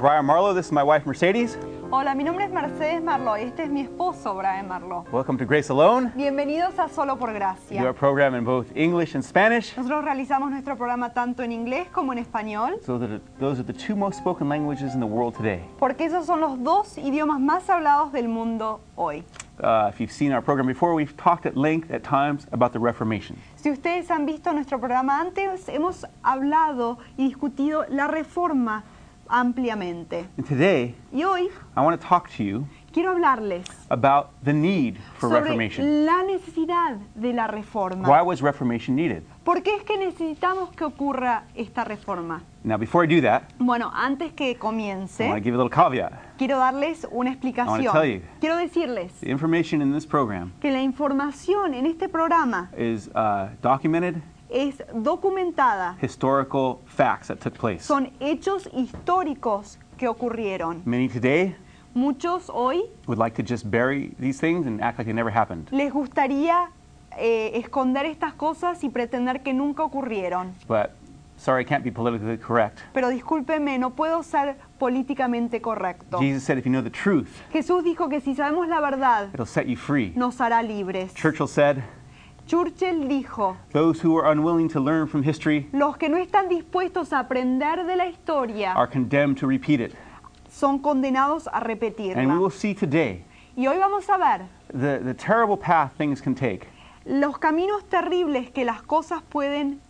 Brian Marlowe. This is my wife Mercedes. Hola, mi nombre es Mercedes Marlo y este es mi esposo Brian Marlo. Welcome to Grace Alone. Bienvenidos a Solo por We do our Gracia. program in both English and Spanish. Nosotros realizamos nuestro programa tanto en inglés como en español, So that those are the two most spoken languages in the world today. porque esos son los dos idiomas más hablados del mundo hoy. Uh, if you've seen our program before, we've talked at length at times about the Reformation. Si ustedes han visto nuestro programa antes, hemos hablado y discutido la reforma ampliamente. And today, Y hoy I want to talk to you quiero hablarles about the need for sobre Reformation. la necesidad de la reforma. Why was Reformation needed? ¿Por qué es que necesitamos que ocurra esta reforma? Now, before I do that, Bueno, antes que I want to comience, give a little caveat. quiero darles una I explicación. wanna tell you. Quiero decirles The information in this program que la información en este programa is uh, documented es documentada. historical facts that took place. Son hechos históricos que ocurrieron. Many today Muchos hoy would like to just bury these things and act like they never happened. les gustaría eh, esconder estas cosas y pretender que nunca ocurrieron. But sorry, I can't be politically correct. Pero discúlpeme, no puedo ser políticamente correcto. Jesus said, if you know the truth, Jesús dijo que si sabemos la verdad, it'll set you free. nos hará libres. Churchill said, Churchill dijo, those who are unwilling to learn from history los que no están dispuestos a aprender de la historia are condemned to repeat it. son condenados a And we repetirla. will see today Y hoy vamos a ver the, the terrible path things can take los caminos terribles que las cosas pueden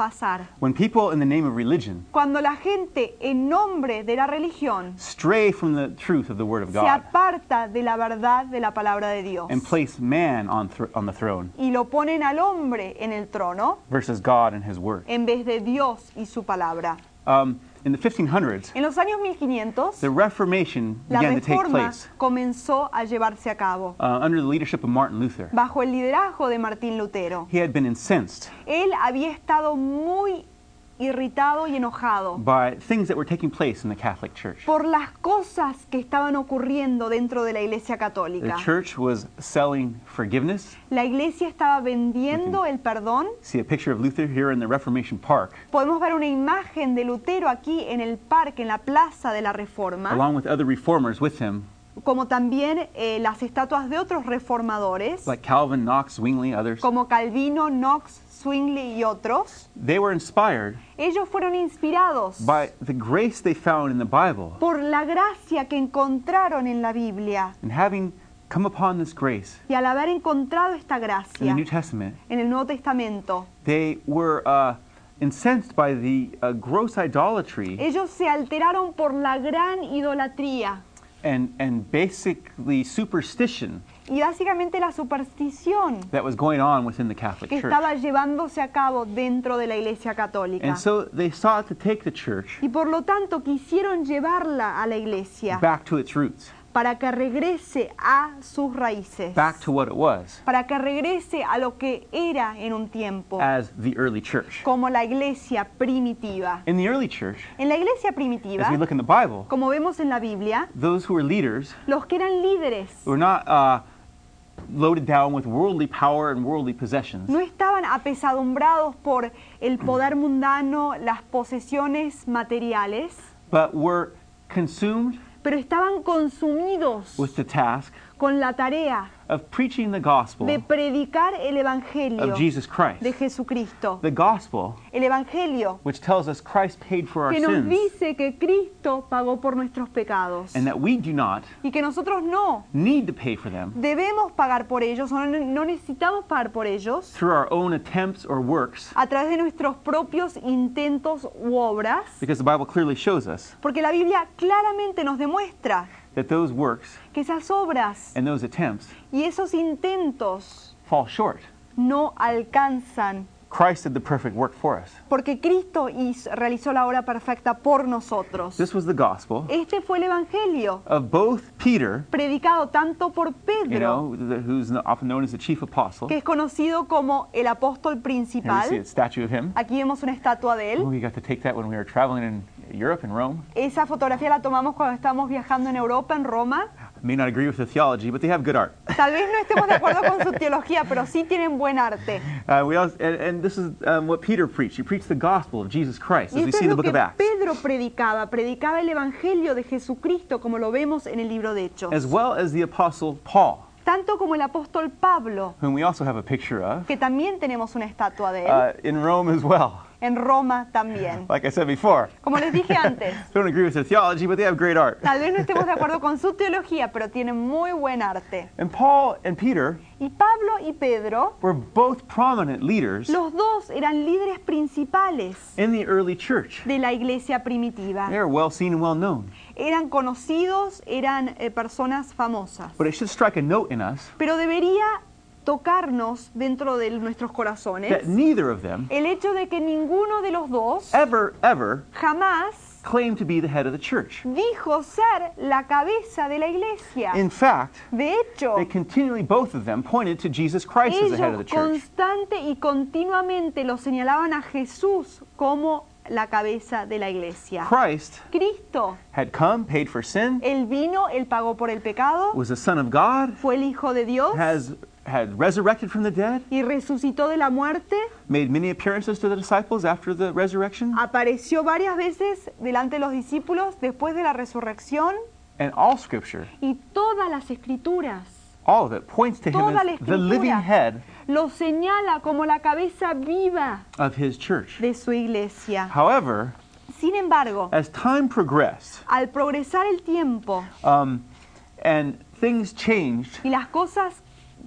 pasar. when people, in the name of religion, Cuando la gente, en nombre de la religión, stray from the truth of the Word of se God aparta de la verdad de la palabra de Dios and place man on, thr on the throne y lo ponen al hombre en el trono versus God and His Word. en vez de Dios y su palabra. Um, in the 1500s, En los años 1500, the Reformation la began to take reforma place comenzó a llevarse a cabo uh, under the leadership of Martin Luther. bajo el liderazgo de Martín Lutero. He had been incensed Él había estado muy irritado y enojado by things that were taking place in the Catholic Church. por las cosas que estaban ocurriendo dentro de la Iglesia The Católica. church was selling forgiveness. La Iglesia estaba vendiendo el perdón. See a picture of Luther here in the Reformation Park, Podemos ver una imagen de Lutero aquí en el parque, en la plaza de la Reforma, along with other reformers with him, como también eh, las estatuas de otros reformadores, like Calvin, Knox, Zwingli, others. como Calvino, Knox, Zwingli y otros. They were inspired Ellos fueron inspirados by the grace they found in the Bible. por la gracia que encontraron en la Biblia. And having come upon this grace Y al haber encontrado esta in the gracia New Testament, en el Nuevo Testamento, they were uh, incensed by the uh, gross idolatry ellos se alteraron por la gran idolatría and, and basically superstition y básicamente la superstición that was going on within the Catholic que Church. estaba llevándose a cabo dentro de la Iglesia Católica. And so they sought to take the church Y por lo tanto quisieron llevarla a la Iglesia back to its roots, para que regrese a sus raíces, back to what it was para que regrese a lo que era en un tiempo, as the early church. como la Iglesia primitiva. In the early church, En la Iglesia as primitiva, we look in the Bible, como vemos en la Biblia, those who were leaders los que eran líderes were not uh, loaded down with worldly power and worldly possessions, no estaban apesadumbrados por el poder mundano, las posesiones materiales, but were consumed pero estaban consumidos with the task con la tarea of preaching the gospel de predicar el Evangelio of Jesus Christ. de Jesucristo. The gospel El Evangelio which tells us Christ paid for our que nos sins dice que Cristo pagó por nuestros pecados and that we do not y que nosotros no need to pay for them debemos pagar por ellos o no, no necesitamos pagar por ellos through our own attempts or works a través de nuestros propios intentos u obras, because the Bible clearly shows us porque la Biblia claramente nos demuestra that those works que esas obras and those attempts y esos intentos fall short. no alcanzan Christ did the perfect work for us. porque Cristo hizo- realizó la obra perfecta por nosotros. This was the gospel Este fue el Evangelio of both Peter, predicado tanto por you Pedro, know, who's often known as the chief apostle. que es conocido como el apóstol Here we see principal. a statue of him. Aquí vemos una estatua de Oh, él. we got to take that when we were traveling in Europe and Rome. Esa fotografía la tomamos cuando estábamos viajando en Europa, en Roma. may not agree with the theology, but they have good art. Tal vez no estemos de acuerdo con su teología, pero sí tienen buen arte. Uh, we also, and, and this is um, what Peter preached. He preached the gospel of Jesus Christ, as we see in the book of Acts, Pedro predicaba, predicaba el Evangelio de Jesucristo, como lo vemos en el libro de Hechos. as well as the apostle Paul, Tanto como el apóstol Pablo, whom we also have a picture of que también tenemos una estatua de él, uh, in Rome as well. en Roma también. Like I said before, Como les dije antes, don't agree with their theology, but they have great art. tal vez no estemos de acuerdo con su teología, pero tienen muy buen arte. And Paul and Peter Y Pablo y Pedro, were both prominent leaders los dos eran líderes principales in the early church. de la iglesia primitiva. They are well seen and well known. Eran conocidos, eran eh, personas famosas. But it should strike a note in us Pero debería tocarnos dentro de nuestros that corazones neither of them el hecho de que ninguno de los dos ever, ever jamás claimed to be the head of the church. dijo ser la cabeza de la iglesia. In fact, De hecho, they continually, both of them, pointed to Jesus Christ as the head of the ellos church. constante y continuamente lo señalaban a Jesús como la cabeza de la iglesia. Christ Cristo, had come, paid for sin, Él vino, Él pagó por el pecado, was the Son of God, fue el Hijo de Dios has had resurrected from the dead, y resucitó de la muerte, made many appearances to the disciples after the resurrection, apareció varias veces delante de los discípulos después de la resurrección and all Scripture, y todas las escrituras all of it, points to him as the living head lo señala como la cabeza viva of his church. de su iglesia. However, Sin embargo, as time progressed al progresar el tiempo um, and things changed, y las cosas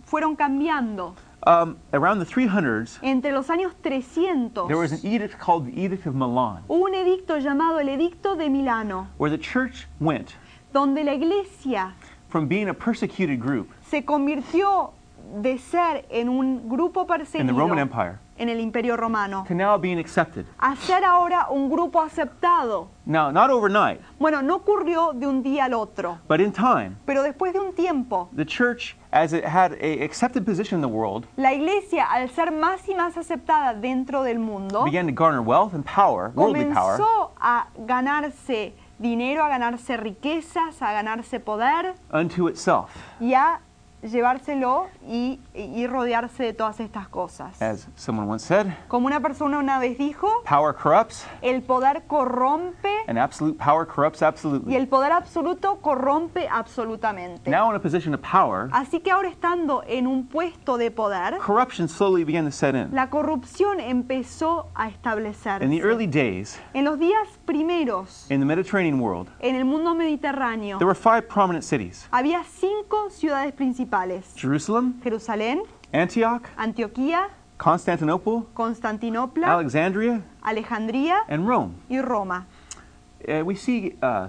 fueron cambiando, um, around the 300s, entre los años 300 there was an edict called the Edict of Milan, hubo un edicto llamado el Edicto de Milano, where the church went donde la iglesia from being a persecuted group se convirtió de ser en un grupo in the perseguido Roman Empire. en el Imperio Romano. To now being accepted. a ser ahora un grupo aceptado. Now, not overnight, Bueno, no ocurrió de un día al otro, but in time, pero después de un tiempo, the church, as it had a accepted position in the world, la iglesia, al ser más y más aceptada dentro del mundo, began to garner wealth and power, worldly power, comenzó a ganarse dinero, a ganarse riquezas, a ganarse poder unto itself, y a llevárselo y, y rodearse de todas estas cosas. as someone once said. Como una persona una vez dijo, Power corrupts, el poder corrompe and absolute power corrupts y absolutely. el poder absoluto corrompe absolutamente. Now, in a position of power, Así que ahora estando en un puesto de poder, corruption slowly began to set in. la corrupción empezó a establecerse. In the early days, En los días primeros, in the Mediterranean world, en el mundo mediterráneo, there were five prominent cities había cinco ciudades principales. Jerusalem, Jerusalén, Antioch, Antioquía, Constantinople, Constantinopla, Alexandria, Alejandría and Rome. y Roma. Uh, we see uh,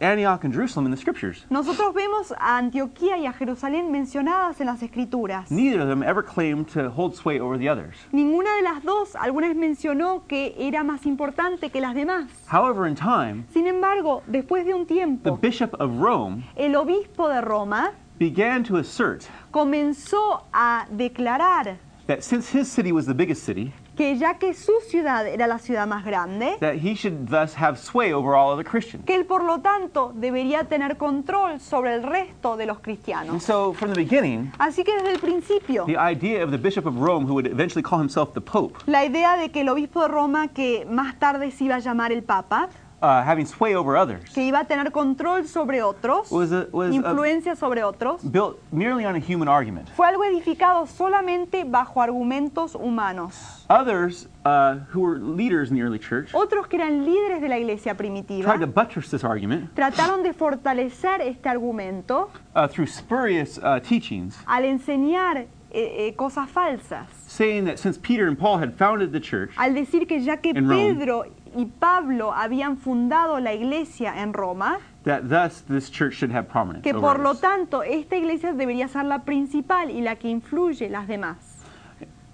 Antioch and Jerusalem in the scriptures. Nosotros vemos a Antioquía y a Jerusalén mencionadas en las escrituras. Neither of them ever claimed to hold sway over the others. Ninguna de las dos alguna vez mencionó que era más importante que las demás. However, in time, Sin embargo, después de un the tiempo, bishop of Rome el obispo de Roma began to assert comenzó a declarar that since his city was the biggest city, que ya que su ciudad era la ciudad más grande, that he should thus have sway over all other Christians. que él por lo tanto debería tener control sobre el resto de los And cristianos. so, from the beginning, Así que desde el principio, the idea of the bishop of Rome, who would eventually call himself the Pope, la idea de que el obispo de Roma, que más tarde se iba a llamar el Papa, uh, having sway over others, que iba a tener control sobre otros, was, a, was a, influencia sobre otros, built merely on a human argument. fue algo edificado solamente bajo argumentos humanos. Others, uh, who were leaders in the early church, Otros que eran líderes de la iglesia primitiva tried to buttress this argument trataron de fortalecer este argumento uh, through spurious uh, teachings, al enseñar eh, eh, cosas falsas, saying that since Peter and Paul had founded the church, al decir que ya que Rome. Y Pablo habían fundado la iglesia en Roma, that thus this church should have prominence. que over por lo others. tanto esta iglesia debería ser la principal y la que influye las demás.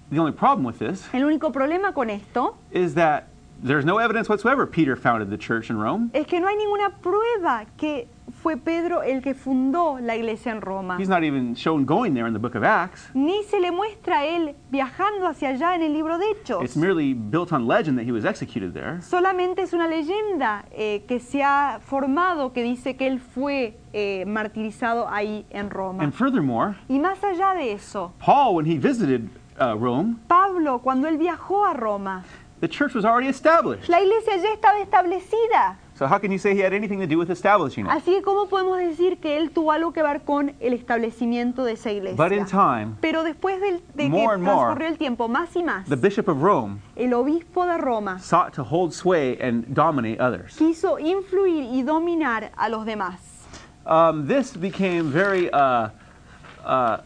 The only problem with this El único problema con esto is that there's no evidence whatsoever Peter founded the church in Rome. es que no hay ninguna prueba que fue Pedro el que fundó la iglesia en Roma. He's not even shown going there in the book of Acts. Ni se le muestra a él viajando hacia allá en el libro de Hechos. It's merely built on legend that he was executed there. Solamente es una leyenda eh, que se ha formado que dice que él fue eh, martirizado ahí en Roma. And furthermore, Y más allá de eso, Paul, when he visited uh, Rome, Pablo, cuando él viajó a Roma, the church was already established. la iglesia ya estaba establecida. So how can you say he had anything to do with establishing it? Así que, ¿cómo podemos decir que él tuvo algo que ver con el establecimiento de esa iglesia? But in time, Pero después de, que More transcurrió el tiempo, más y más, the bishop of Rome el obispo de Roma sought to hold sway and dominate others. quiso influir y dominar a los demás. Um, this became very uh, uh,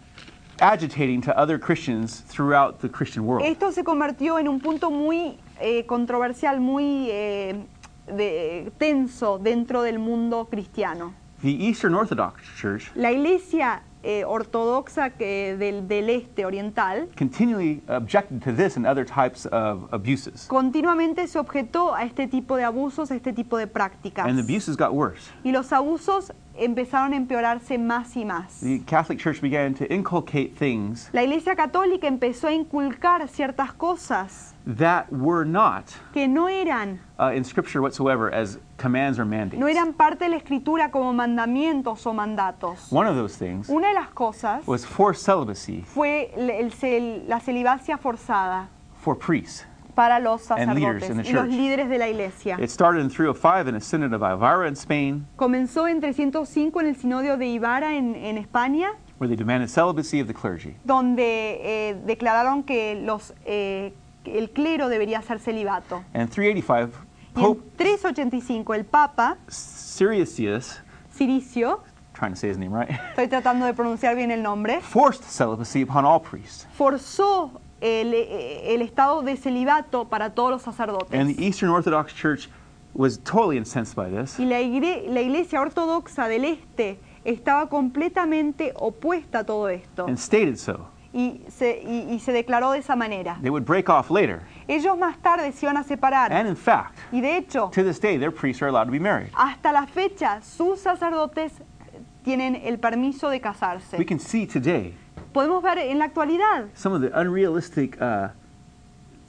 agitating to other Christians throughout the Christian world. Esto se convirtió en un punto muy eh, controversial, muy eh, de- tenso dentro del mundo cristiano. The Eastern Orthodox Church La iglesia eh, ortodoxa que del, del este oriental continually objected to this and other types of abuses. continuamente se objetó a este tipo de abusos, a este tipo de prácticas. And the abuses got worse. Y los abusos empezaron a empeorarse más y más. The Catholic Church began to inculcate things La iglesia católica empezó a inculcar ciertas cosas that were not que no eran, uh, in Scripture whatsoever as commands or mandates. no eran parte de la escritura como mandamientos o mandatos. One of those things Una de las cosas was forced celibacy fue el- el cel- la celibacia forzada for priests. Para los And leaders sacerdotes y los church. líderes de la iglesia. It started in 305 in a synod of Elvira in Spain, Comenzó en 305 en el sinodio de Ibarra en, en España, where they demanded celibacy of the clergy. donde eh, declararon que los, eh, el clero debería ser celibato. And 385, Y en Pope 385 el Papa, Siricius, Ciricio, trying to say his name right, estoy tratando de pronunciar bien el nombre, forced celibacy upon all priests. forzó el, eh, el estado de celibato para todos los sacerdotes. And the Eastern Orthodox Church was totally incensed by this. Y la, igre- la iglesia ortodoxa del este estaba completamente opuesta a todo esto and stated so. y se, y- y se declaró de esa manera. They would break off later. Ellos más tarde se iban a separar And in fact, y de hecho, to this day, their priests are allowed to be married. hasta la fecha, sus sacerdotes tienen el permiso de We casarse. can see today Podemos ver en la actualidad some of the unrealistic uh,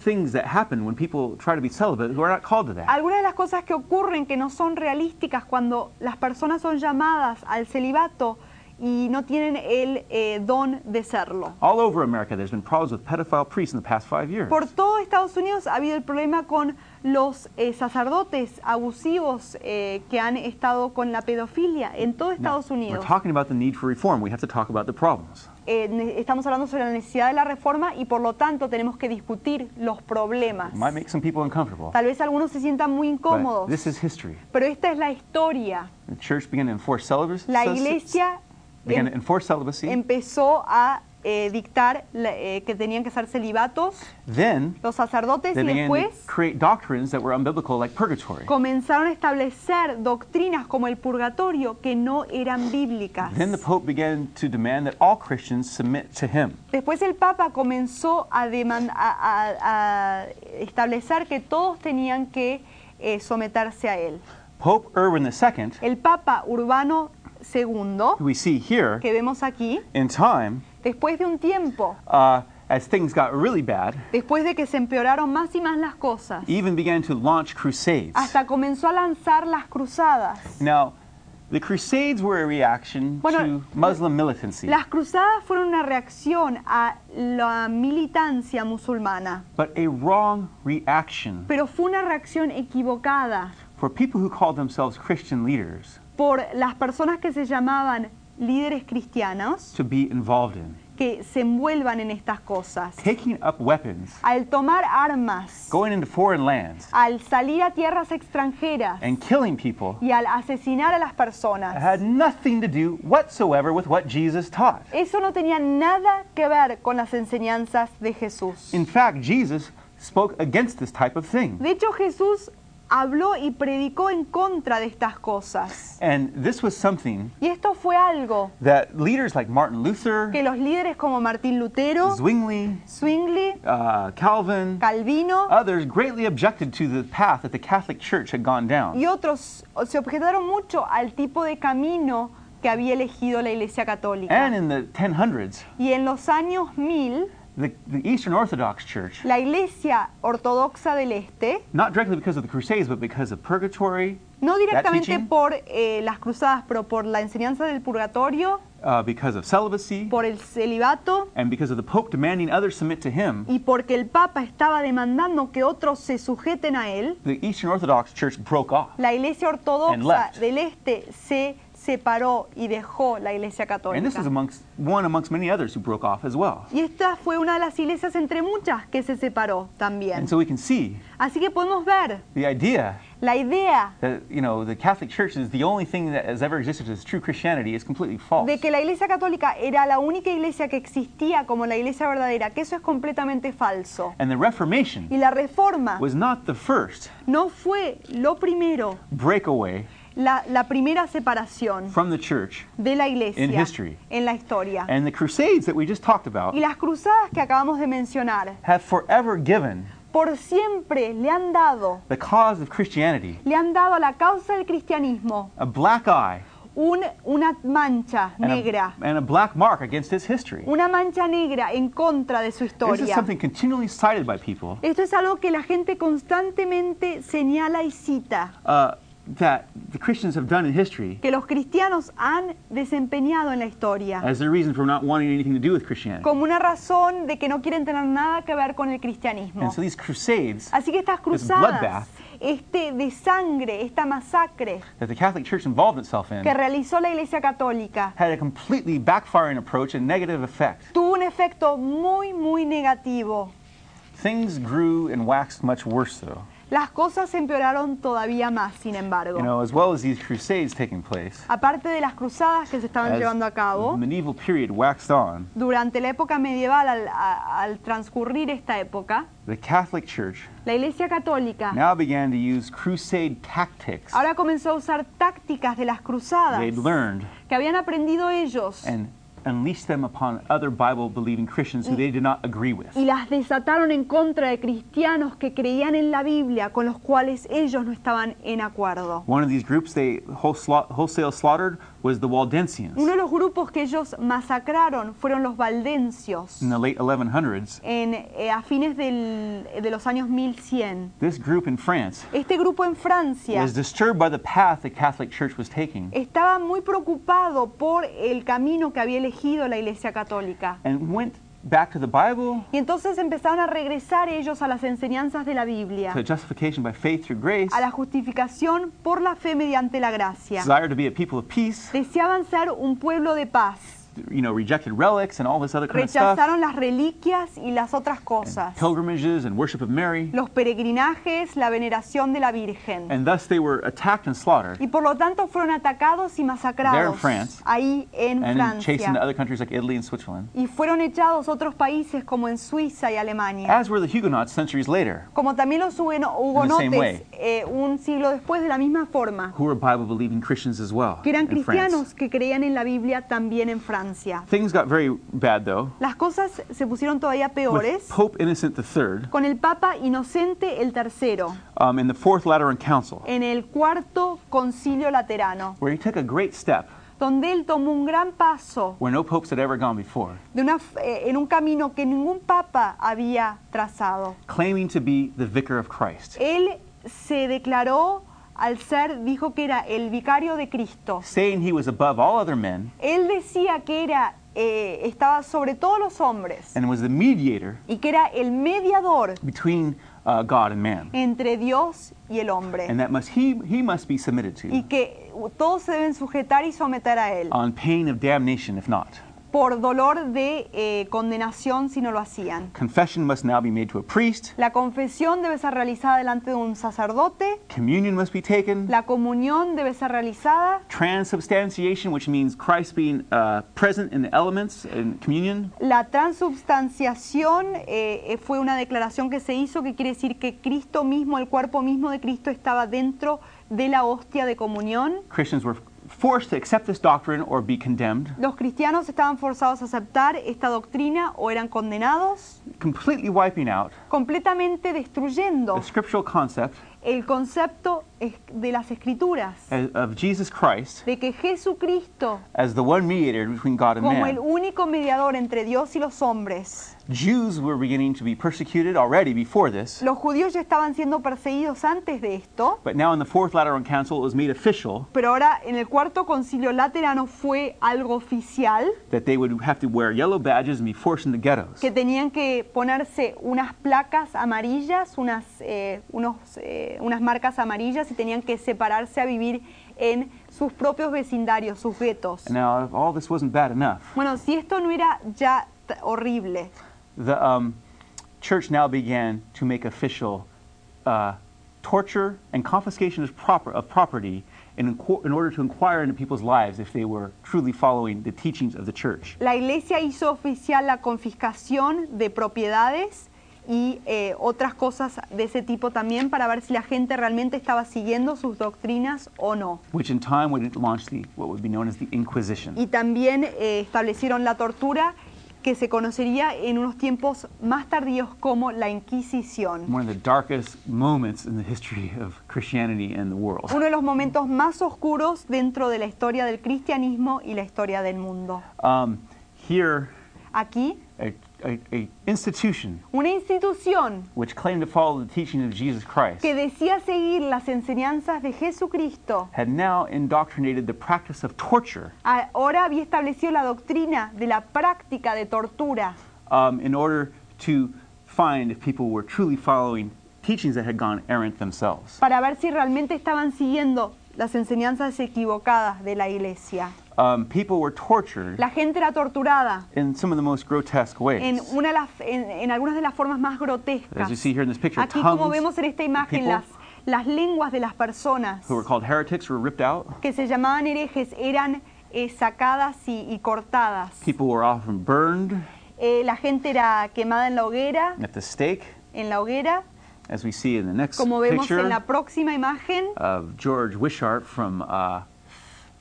things that happen when people try to be celibate who are not called to that. algunas de las cosas que ocurren que no son realísticas cuando las personas son llamadas al celibato y no tienen el eh, don de serlo. All over America, there's been problems with pedophile priests in the past five years. Por todo Estados Unidos ha habido el problema con los eh, sacerdotes abusivos eh, que han estado con la pedofilia en todo Now, Estados we're Unidos. talking about the need for reform. We have to talk about the problems. Eh, estamos hablando sobre la necesidad de la reforma y por lo tanto tenemos que discutir los problemas. It might make some people uncomfortable. Tal vez algunos se sientan muy But incómodos, this is history. pero esta es la historia. The church began to enforce celibacy. La iglesia began em- to enforce celibacy. empezó a eh, dictar eh, que tenían que ser celibatos then los sacerdotes y después create doctrines that were unbiblical, like purgatory. comenzaron a establecer doctrinas como el purgatorio que no eran bíblicas. Then the Pope began to demand that all Christians submit to him. Después el Papa comenzó a, deman- a- a- a establecer que todos tenían que eh, someterse a él. Pope Urban II, El Papa Urbano II, we see here, que vemos aquí, in time, después de un tiempo, uh, as things got really bad, después de que se empeoraron más y más las cosas, even began to launch crusades. hasta comenzó a lanzar las cruzadas. Now, the crusades were a reaction Bueno, to Muslim militancy, Las cruzadas fueron una reacción a la militancia musulmana, but a wrong reaction pero fue una reacción equivocada for people who called themselves Christian leaders. por las personas que se llamaban líderes cristianos to be involved in. que se envuelvan en estas cosas. Taking up weapons, Al tomar armas, going into foreign lands, al salir a tierras extranjeras and killing people y al asesinar a las personas, had nothing to do whatsoever with what Jesus taught. eso no tenía nada que ver con las enseñanzas de Jesús. In fact, Jesus spoke against this type of thing. De hecho, Jesús habló y predicó en contra de estas cosas. And this was something Y esto fue algo that leaders like Martin Luther, que los líderes como Martín Lutero, Zwingli, Zwingli, uh, Calvin, Calvino others greatly objected to the path that the Catholic Church had gone down. y otros se objetaron mucho al tipo de camino que había elegido la Iglesia Católica. And in the 1000s, Y en los años 1000, the, the Eastern Orthodox Church, la Iglesia Ortodoxa del Este, not directly because of the Crusades, but because of purgatory, no directamente teaching? por eh, las cruzadas, pero por la enseñanza del purgatorio, uh, because of celibacy, por el celibato and because of the Pope demanding others submit to him, y porque el Papa estaba demandando que otros se sujeten a él, the Eastern Orthodox Church broke off. la Iglesia Ortodoxa del Este se separó y dejó la Iglesia And this Católica. is amongst one amongst many others who broke off as well. Y esta fue una de las iglesias entre muchas que se separó también. And so we can see Así que podemos ver the idea la idea that you know the Catholic Church is the only thing that has ever existed as true Christianity is completely false. de que la Iglesia Católica era la única iglesia que existía como la iglesia verdadera, que eso es completamente falso. And the Reformation Y la reforma was not the first no fue lo primero, breakaway la, la primera separación from the church. de la iglesia In history. en la historia. And the Crusades that we just talked about Y las cruzadas que acabamos de mencionar, have forever given por siempre le han dado, the cause of Christianity le han dado a la causa del cristianismo a black eye un- una mancha and negra, a, and a black mark against its history. una mancha negra en contra de su This is historia. something continually cited by people Esto es algo que la gente constantemente señala y cita, uh, that the Christians have done in history que los cristianos han desempeñado en la historia, as their reason for not wanting anything to do with Christianity. como una razón de que no quieren tener nada que ver con el cristianismo. And so these crusades Así que estas bloodbath. cruzadas, este de sangre, esta masacre that the Catholic Church involved itself in que realizó la Iglesia Católica, had a completely backfiring approach and negative effect. tuvo un efecto muy, muy negativo. Things grew and waxed much worse, though. Las cosas empeoraron todavía más, sin embargo. You know, as well as these crusades taking place, Aparte de las cruzadas que se estaban as llevando a the cabo, medieval period waxed on, durante la época medieval, al, al transcurrir esta época, the Catholic Church la Iglesia Católica now began to use crusade tactics ahora comenzó a usar tácticas de las cruzadas they'd learned que habían aprendido ellos and unleashed them upon other Bible believing Christians who they did not agree with. y las desataron en contra de cristianos que creían en la Biblia con los cuales ellos no estaban en acuerdo. One of these groups they wholesale wholesale slaughtered was the Waldensians. Uno de los grupos que ellos masacraron fueron los valdencios In the late 1100s, en, eh, a fines del- de los años 1100. this group in France Este grupo en Francia was disturbed by the path the Catholic Church was taking estaba muy preocupado por el camino que había elegido la Iglesia Católica. and went back to the Bible, Y entonces empezaron a regresar ellos a las enseñanzas de la Biblia, to justification by faith through grace, a la justificación por la fe mediante la gracia. desire to be a people of peace, Deseaban ser un pueblo de paz. You know, rejected relics and all this other kind of stuff, Rechazaron las reliquias y las otras cosas. pilgrimages and worship of Mary, Los peregrinajes, la veneración de la Virgen. and thus they were attacked and slaughtered Y por lo tanto fueron atacados y masacrados There in France. ahí en and then chased into Francia. other countries like Italy and Switzerland, Y fueron echados otros países como en Suiza y Alemania. as were the Huguenots centuries later, Como también los hugonotes eh, un siglo después de la misma forma. who were Bible believing Christians as well. Que eran cristianos que creían en la Biblia también en Francia. Things got very bad though. Las cosas se pusieron todavía With peores Pope Innocent III con el Papa Inocente el Tercero um, in the Fourth Lateran Council, en el cuarto concilio laterano, where he took a great step donde él tomó un gran paso where no popes had ever gone before, de una f- eh, en un camino que ningún papa había trazado. claiming to be the vicar of Christ, Él se declaró al ser, dijo que era el vicario de Cristo. saying he was above all other men Él decía que era, eh, estaba sobre todos los hombres and was the mediator y que era el mediador between uh, God and man, entre Dios y el hombre. and that must he he must be submitted y to que todos se deben sujetar y someter a él, on pain of damnation if not. Por dolor de eh, condenación si no lo hacían. Confession must now be made to a priest. La confesión debe ser realizada delante de un sacerdote. Communion must be taken. La comunión debe ser realizada. Transubstantiation, which means Christ being uh, present in the elements in communion. La transubstanciación eh, eh, fue una declaración que se hizo que quiere decir que Cristo mismo, el cuerpo mismo de Cristo estaba dentro de la hostia de comunión. Christians were forced to accept this doctrine or be condemned, Los cristianos estaban forzados a aceptar esta doctrina o eran condenados, completely wiping out completamente destruyendo the scriptural concept el concepto de las escrituras, as- of Jesus Christ de que Jesucristo, as the one mediator between God and como el único mediador entre Dios y los hombres, Jews were beginning to be persecuted already before this, los judíos ya estaban siendo perseguidos antes de esto, but now in the Fourth Lateran Council it was made official pero ahora en el cuarto concilio laterano fue algo oficial that they would have to wear yellow badges and be forced into ghettos. que tenían que ponerse unas placas amarillas, unas, eh, unos, eh, unas marcas amarillas y tenían que separarse a vivir en sus propios vecindarios, sus guetos. Now, if all this wasn't bad enough, Bueno, si esto no era ya t- horrible, the um, church now began to make official uh, torture and confiscation of, proper, of property in, inqu- in order to inquire into people's lives if they were truly following the teachings of the church. la iglesia hizo oficial la confiscación de propiedades y eh, otras cosas de ese tipo también para ver si la gente realmente estaba siguiendo sus doctrinas o no. Which in time would launch the, what would be known as the Inquisition. y también eh, establecieron la tortura que se conocería en unos tiempos más tardíos como la Inquisición. One of the darkest moments in the history of Christianity and the world. Uno de los momentos más oscuros dentro de la historia del cristianismo y la historia del mundo. Um, here, Aquí, a, a, a institution una institución which claimed to follow the teaching of Jesus Christ que decía seguir las enseñanzas de Jesucristo, had now indoctrinated the practice of torture ahora había establecido la doctrina de la práctica de tortura um, in order to find if people were truly following teachings that had gone errant themselves. para ver si realmente estaban siguiendo las enseñanzas equivocadas de la iglesia. Um, people were tortured La gente era torturada in some of the most grotesque ways. en, una de las, en, en algunas de las formas más As grotescas. you see here in this picture, Aquí, como vemos en esta imagen, las, las lenguas de las personas who were called heretics were ripped out. que se llamaban herejes eran eh, sacadas y, y cortadas. People were often burned Eh, la gente era quemada en la hoguera, at the stake, en la hoguera, as we see in the next como vemos en la picture próxima imagen of George Wishart from uh,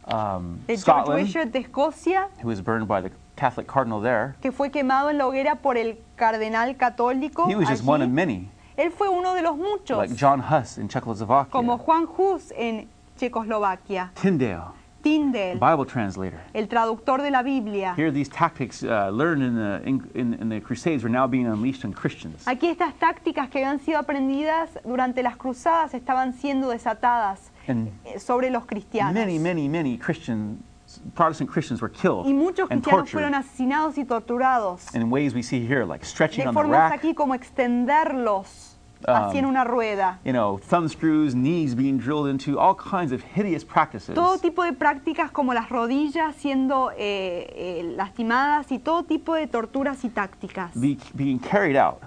um, de George Scotland, Wishart de Escocia, who was burned by the Catholic cardinal there. que fue quemado en la hoguera por el cardenal católico. He was just one of many, Él fue uno de los muchos, like John Huss in Czechoslovakia, como Juan Hus en Checoslovaquia, Tyndale, Tyndale, Bible translator. el traductor de la Biblia. Here, these tactics uh, learned in the, in, in, in the Crusades were now being unleashed on Christians. Aquí estas tácticas que habían sido aprendidas durante las cruzadas estaban siendo desatadas And eh, sobre los cristianos. many, many, many Christian, Protestant Christians were killed y muchos and cristianos fueron tortured asesinados y torturados in ways we see here, like stretching de on the formas rack, aquí como extenderlos Um, así en una rueda. you know, thumb screws, knees being drilled into, all kinds of hideous practices. Todo tipo de prácticas como las rodillas siendo eh, eh, lastimadas y todo tipo de torturas y tácticas be, being carried out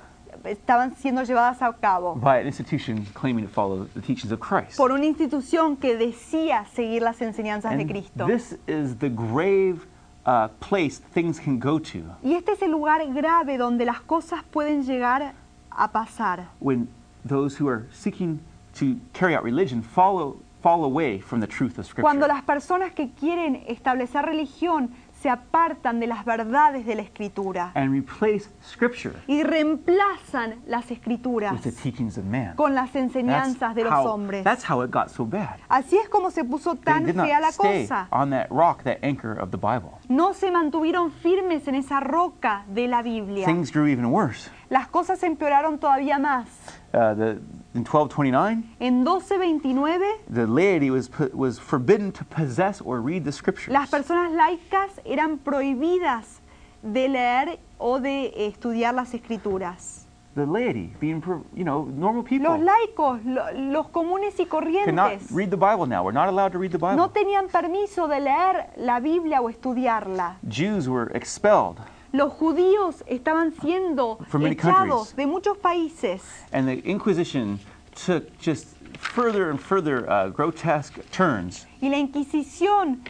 estaban siendo llevadas a cabo by an institution claiming to follow the teachings of Christ. por una institución que decía seguir las enseñanzas de Cristo. this is the grave uh, place things can go to Y este es el lugar grave donde las cosas pueden llegar a pasar. when those who are seeking to carry out religion follow, fall away from the truth of Scripture. Cuando las personas que quieren establecer religión se apartan de las verdades de la escritura and replace Scripture y reemplazan las escrituras with the teachings of man. con las That's enseñanzas de los how, hombres. that's how it got so bad. Así es como se puso They tan did fea not la stay cosa. on that rock, that anchor of the Bible. No se mantuvieron firmes en esa roca de la Biblia. Things grew even worse. Las cosas empeoraron todavía más. Uh, the, in 1229, En 1229, the laity was, was forbidden to possess or read the Scriptures. las personas laicas eran prohibidas de leer o de estudiar las escrituras. the laity, being, you know, normal people, Los laicos, lo- los comunes y corrientes, read the Bible now. We're not allowed to read the Bible. no tenían permiso de leer la Biblia o estudiarla. Jews were expelled, Los judíos estaban siendo echados de muchos países and the Inquisition took just further and further uh, grotesque turns. y la Inquisición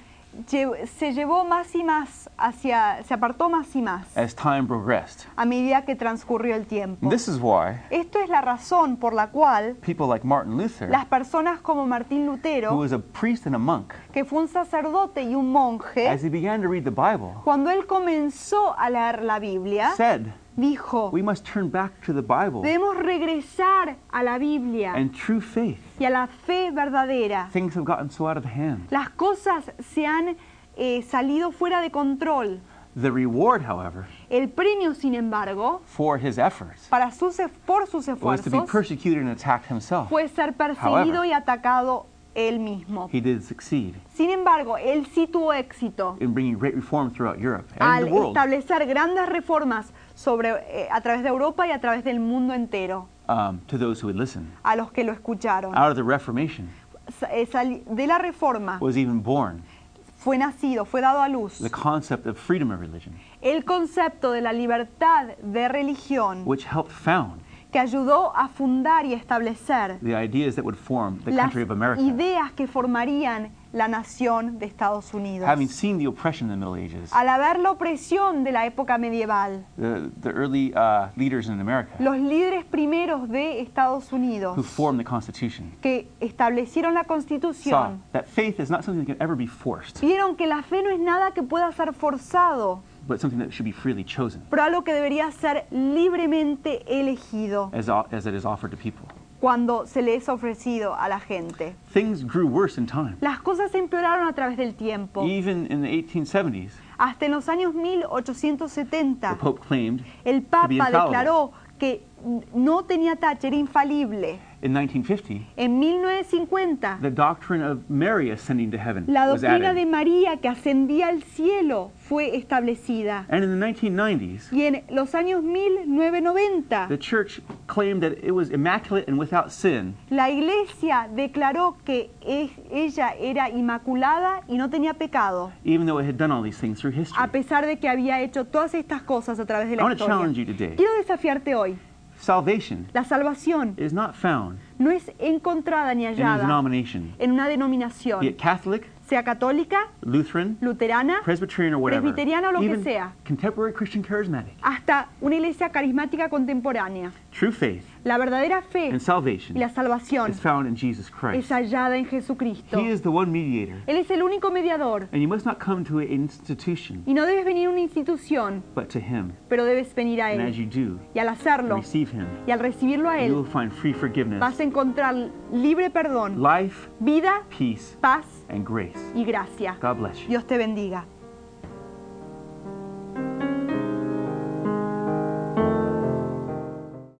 se llevó más y más hacia, se apartó más y más as time progressed. a medida que transcurrió el tiempo. This is why Esto es la razón por la cual people like Martin Luther, las personas como Martín who Lutero, was a priest and a monk, que fue un sacerdote y un monje, as he began to read the Bible, cuando él comenzó a leer la Biblia, said, dijo, We must turn back to the Bible debemos regresar a la Biblia and true faith. y a la fe verdadera. Things have gotten so out of hand. Las cosas se han eh, salido fuera de control. The reward, however, El premio, sin embargo, for his efforts para sus, por sus was to be esfuerzos, persecuted and attacked himself. fue ser perseguido However, y atacado él mismo. He did succeed Sin embargo, él sí tuvo éxito in bringing great reform throughout Europe and al the world establecer grandes reformas sobre, eh, a través de Europa y a través del mundo entero, um, to those who would listen. a los que lo escucharon. Out of the Reformation eh, De la reforma was even born fue nacido, fue dado a luz the concept of freedom of religion, el concepto de la libertad de religión which helped found que ayudó a fundar y establecer the ideas that would form the las country of America. ideas que formarían la nación de Estados Unidos. Having seen the oppression in the Middle Ages, Al haber la opresión de la época medieval, the, the early uh, leaders in America. Los líderes primeros de Estados who Unidos formed the Constitution. Que establecieron la saw constitución. that faith is not something that can ever be forced, vieron que la fe no es nada que pueda ser forzado, but something that should be freely chosen. Pero algo que debería ser libremente elegido. As, as it is offered to people. Cuando se le es ofrecido a la gente. Things grew worse in time. Las cosas se empeoraron a través del tiempo. Even in the 1870s, Hasta en los años the 1870, Pope claimed el Papa declaró que no tenía tacha, era infalible. In 1950, En 1950, the doctrine of Mary ascending to heaven la doctrina de María que ascendía al cielo fue establecida. And in the 1990s, Y en los años 1990, the church claimed that it was immaculate and without sin, la iglesia declaró que es- ella era inmaculada y no tenía pecado, even though it had done all these things through history. a pesar de que había hecho todas estas cosas a través de I la want to challenge historia. you today. Quiero desafiarte hoy. Salvation La salvación is not found no es encontrada ni in a hallada denomination, en una be denominación, it Catholic, sea católica, Lutheran, luterana, Presbyterian, or whatever. Presbiteriana o lo que sea. contemporary Christian charismatic. hasta una iglesia carismática contemporánea. True faith La verdadera fe and salvation y la salvación is found in Jesus Christ. es hallada en Jesucristo. He is the one mediator. Él es el único mediador And you must not come to an institution, y no debes venir a una institución, but to Him. pero debes venir a And as Él. you do, Y al hacerlo receive Him, y al recibirlo a you will Él, find free forgiveness, vas a encontrar libre perdón, life, vida, peace, paz and grace. y gracia. God bless you. Dios te bendiga.